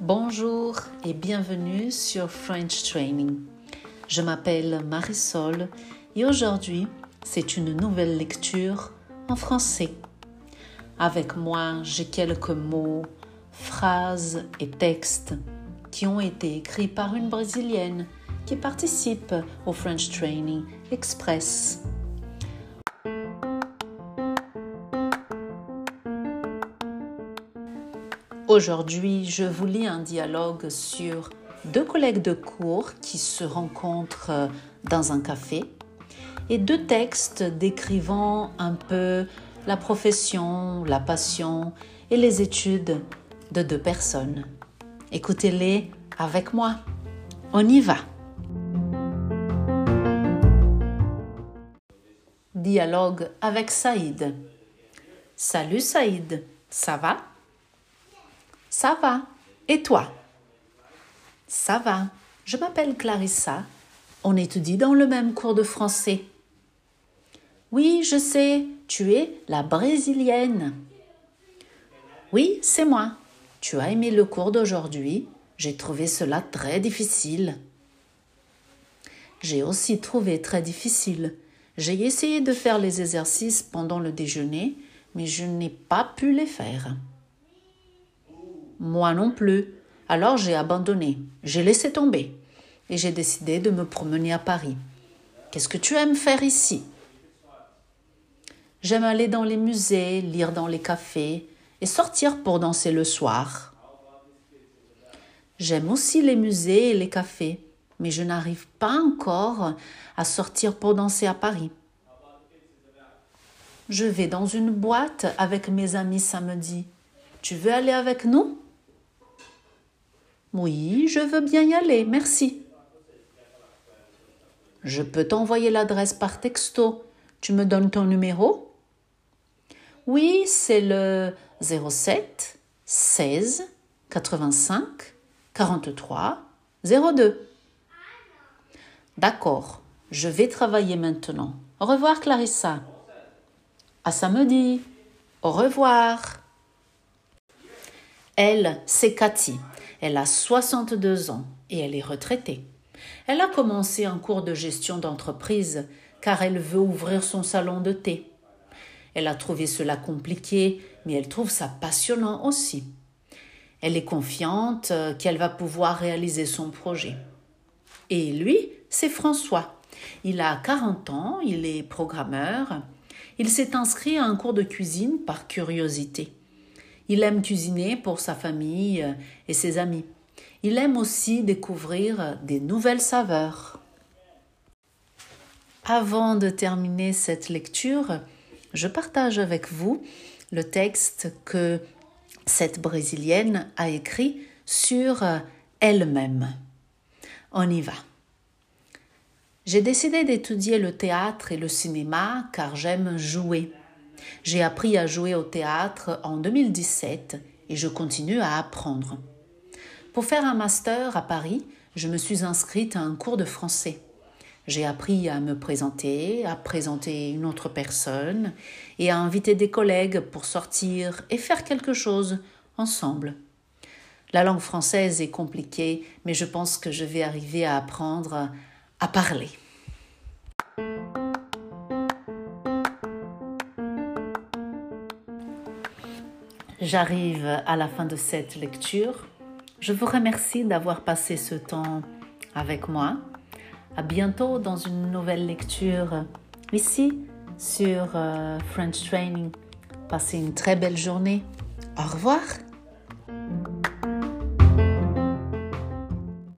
Bonjour et bienvenue sur French Training. Je m'appelle Marisol et aujourd'hui c'est une nouvelle lecture en français. Avec moi j'ai quelques mots, phrases et textes qui ont été écrits par une Brésilienne qui participe au French Training Express. Aujourd'hui, je vous lis un dialogue sur deux collègues de cours qui se rencontrent dans un café et deux textes décrivant un peu la profession, la passion et les études de deux personnes. Écoutez-les avec moi. On y va. Dialogue avec Saïd. Salut Saïd, ça va? Ça va. Et toi? Ça va. Je m'appelle Clarissa. On étudie dans le même cours de français. Oui, je sais, tu es la brésilienne. Oui, c'est moi. Tu as aimé le cours d'aujourd'hui J'ai trouvé cela très difficile. J'ai aussi trouvé très difficile. J'ai essayé de faire les exercices pendant le déjeuner, mais je n'ai pas pu les faire. Moi non plus. Alors j'ai abandonné. J'ai laissé tomber. Et j'ai décidé de me promener à Paris. Qu'est-ce que tu aimes faire ici? J'aime aller dans les musées, lire dans les cafés et sortir pour danser le soir. J'aime aussi les musées et les cafés, mais je n'arrive pas encore à sortir pour danser à Paris. Je vais dans une boîte avec mes amis samedi. Tu veux aller avec nous? Oui, je veux bien y aller, merci. Je peux t'envoyer l'adresse par texto. Tu me donnes ton numéro? Oui, c'est le 07 16 85 43 02. D'accord, je vais travailler maintenant. Au revoir Clarissa. À samedi. Au revoir. Elle, c'est Cathy. Elle a 62 ans et elle est retraitée. Elle a commencé un cours de gestion d'entreprise car elle veut ouvrir son salon de thé. Elle a trouvé cela compliqué, mais elle trouve ça passionnant aussi. Elle est confiante euh, qu'elle va pouvoir réaliser son projet. Et lui, c'est François. Il a 40 ans, il est programmeur. Il s'est inscrit à un cours de cuisine par curiosité. Il aime cuisiner pour sa famille euh, et ses amis. Il aime aussi découvrir des nouvelles saveurs. Avant de terminer cette lecture, je partage avec vous le texte que cette Brésilienne a écrit sur elle-même. On y va. J'ai décidé d'étudier le théâtre et le cinéma car j'aime jouer. J'ai appris à jouer au théâtre en 2017 et je continue à apprendre. Pour faire un master à Paris, je me suis inscrite à un cours de français. J'ai appris à me présenter, à présenter une autre personne et à inviter des collègues pour sortir et faire quelque chose ensemble. La langue française est compliquée, mais je pense que je vais arriver à apprendre à parler. J'arrive à la fin de cette lecture. Je vous remercie d'avoir passé ce temps avec moi. À bientôt dans une nouvelle lecture ici sur euh, French Training. Passez une très belle journée. Au revoir.